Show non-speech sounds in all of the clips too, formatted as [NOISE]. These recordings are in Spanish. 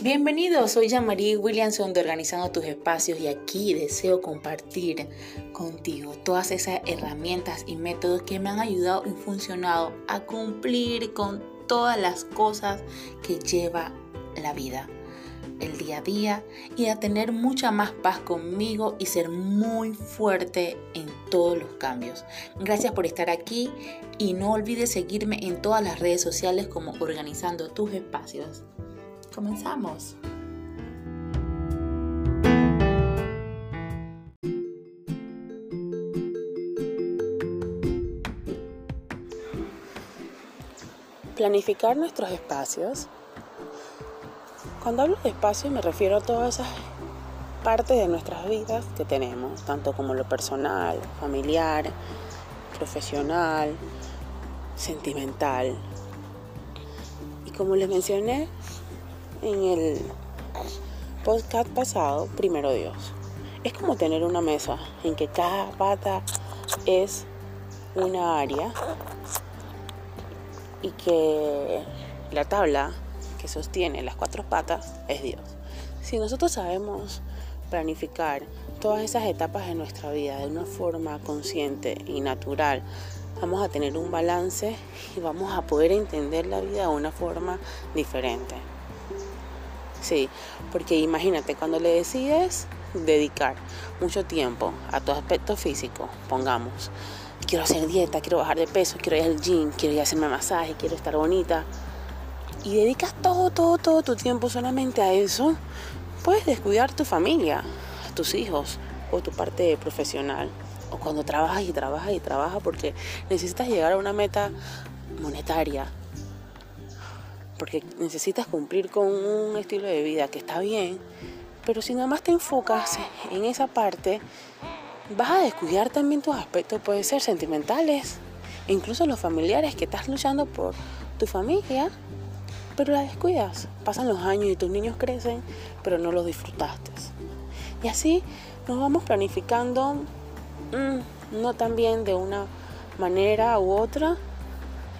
Bienvenidos, soy Jean-Marie Williamson de Organizando tus Espacios y aquí deseo compartir contigo todas esas herramientas y métodos que me han ayudado y funcionado a cumplir con todas las cosas que lleva la vida, el día a día y a tener mucha más paz conmigo y ser muy fuerte en todos los cambios. Gracias por estar aquí y no olvides seguirme en todas las redes sociales como Organizando tus Espacios. Comenzamos. Planificar nuestros espacios. Cuando hablo de espacio me refiero a todas esas partes de nuestras vidas que tenemos, tanto como lo personal, familiar, profesional, sentimental. Y como les mencioné, en el podcast pasado, primero Dios. Es como tener una mesa en que cada pata es una área y que la tabla que sostiene las cuatro patas es Dios. Si nosotros sabemos planificar todas esas etapas de nuestra vida de una forma consciente y natural, vamos a tener un balance y vamos a poder entender la vida de una forma diferente. Sí, porque imagínate, cuando le decides dedicar mucho tiempo a tu aspecto físico, pongamos, quiero hacer dieta, quiero bajar de peso, quiero ir al gym, quiero ir a hacerme masaje, quiero estar bonita, y dedicas todo, todo, todo tu tiempo solamente a eso, puedes descuidar tu familia, tus hijos o tu parte profesional. O cuando trabajas y trabajas y trabajas porque necesitas llegar a una meta monetaria, porque necesitas cumplir con un estilo de vida que está bien, pero si nada más te enfocas en esa parte, vas a descuidar también tus aspectos, pueden ser sentimentales, incluso los familiares que estás luchando por tu familia, pero la descuidas. Pasan los años y tus niños crecen, pero no los disfrutaste. Y así nos vamos planificando, mm, no tan bien de una manera u otra,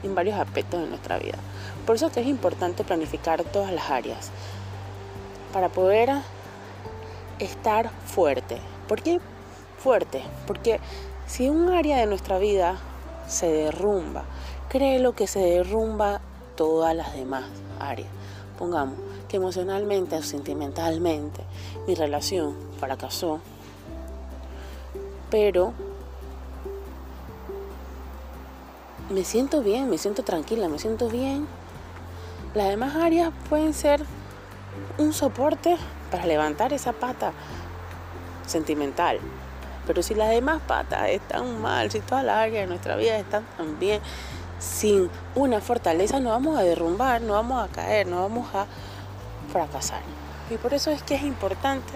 en varios aspectos de nuestra vida. Por eso es que es importante planificar todas las áreas para poder estar fuerte. ¿Por qué fuerte? Porque si un área de nuestra vida se derrumba, créelo que se derrumba todas las demás áreas. Pongamos que emocionalmente o sentimentalmente mi relación fracasó, pero me siento bien, me siento tranquila, me siento bien las demás áreas pueden ser un soporte para levantar esa pata sentimental. Pero si las demás patas están mal, si todas las áreas de nuestra vida están también sin una fortaleza, no vamos a derrumbar, no vamos a caer, no vamos a fracasar. Y por eso es que es importante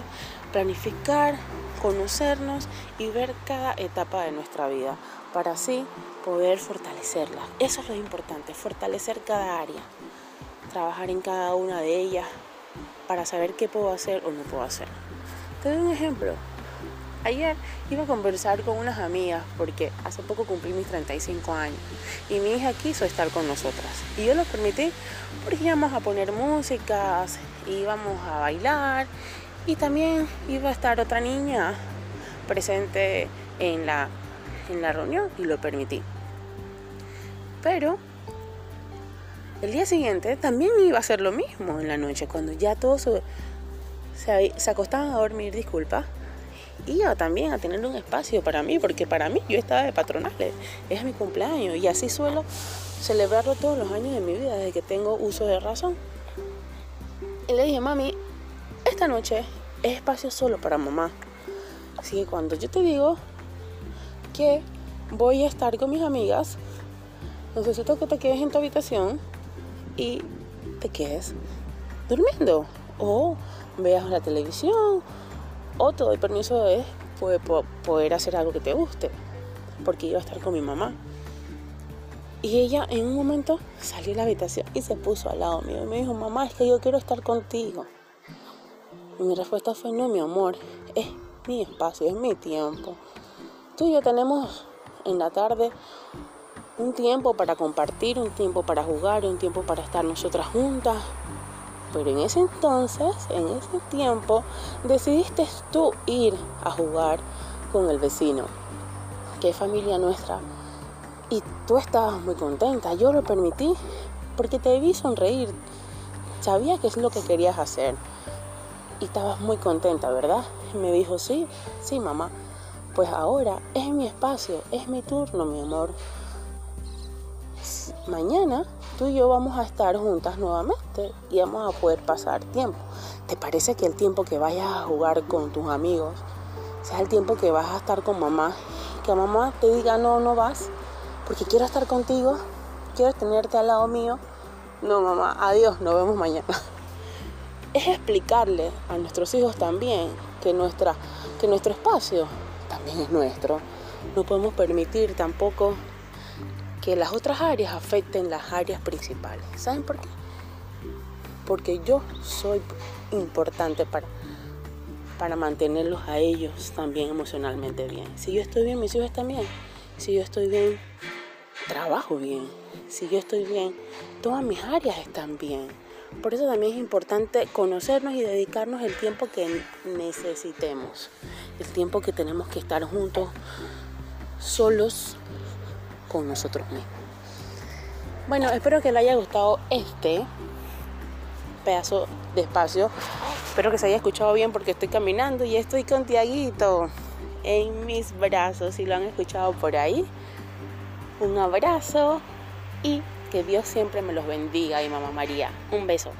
planificar, conocernos y ver cada etapa de nuestra vida para así poder fortalecerla. Eso es lo importante, fortalecer cada área trabajar en cada una de ellas para saber qué puedo hacer o no puedo hacer. Te doy un ejemplo. Ayer iba a conversar con unas amigas porque hace poco cumplí mis 35 años y mi hija quiso estar con nosotras. Y yo lo permití porque íbamos a poner músicas, íbamos a bailar y también iba a estar otra niña presente en la, en la reunión y lo permití. Pero el día siguiente también iba a ser lo mismo en la noche, cuando ya todos se, se, acostaban a dormir, disculpa, iba también a tener un espacio para mí, porque para mí yo estaba de patronales, es mi cumpleaños y así suelo celebrarlo todos los años de mi vida, desde que tengo uso de razón. Y le dije, mami, esta noche es espacio solo para mamá. Así que cuando yo te digo que voy a estar con mis amigas, necesito que te quedes en tu habitación y te quedes durmiendo o veas la televisión o te doy permiso de poder hacer algo que te guste porque iba a estar con mi mamá. Y ella en un momento salió de la habitación y se puso al lado mío y me dijo, mamá, es que yo quiero estar contigo. Y mi respuesta fue, no, mi amor, es mi espacio, es mi tiempo. Tú y yo tenemos en la tarde un tiempo para compartir, un tiempo para jugar, un tiempo para estar nosotras juntas. Pero en ese entonces, en ese tiempo, decidiste tú ir a jugar con el vecino, que es familia nuestra. Y tú estabas muy contenta. Yo lo permití porque te vi sonreír. Sabía que es lo que querías hacer. Y estabas muy contenta, ¿verdad? Me dijo, sí, sí, mamá. Pues ahora es mi espacio, es mi turno, mi amor. Mañana tú y yo vamos a estar juntas nuevamente y vamos a poder pasar tiempo. ¿Te parece que el tiempo que vayas a jugar con tus amigos sea el tiempo que vas a estar con mamá? Que mamá te diga no, no vas, porque quiero estar contigo, quiero tenerte al lado mío. No, mamá, adiós, nos vemos mañana. [LAUGHS] Es explicarle a nuestros hijos también que, nuestra, que nuestro espacio también es nuestro. No podemos permitir tampoco que las otras áreas afecten las áreas principales. ¿Saben por qué? Porque yo soy importante para, para mantenerlos a ellos también emocionalmente bien. Si yo estoy bien, mis hijos están bien. Si yo estoy bien, trabajo bien. Si yo estoy bien, todas mis áreas están bien. Por eso también es importante conocernos y dedicarnos el tiempo que necesitemos. El tiempo que tenemos que estar juntos, solos, con nosotros mismos. Bueno, espero que le haya gustado este pedazo de espacio. Espero que se haya escuchado bien porque estoy caminando y estoy con Tiaguito en mis brazos. Si lo han escuchado por ahí, un abrazo y que Dios siempre me los bendiga y mamá María. Un beso.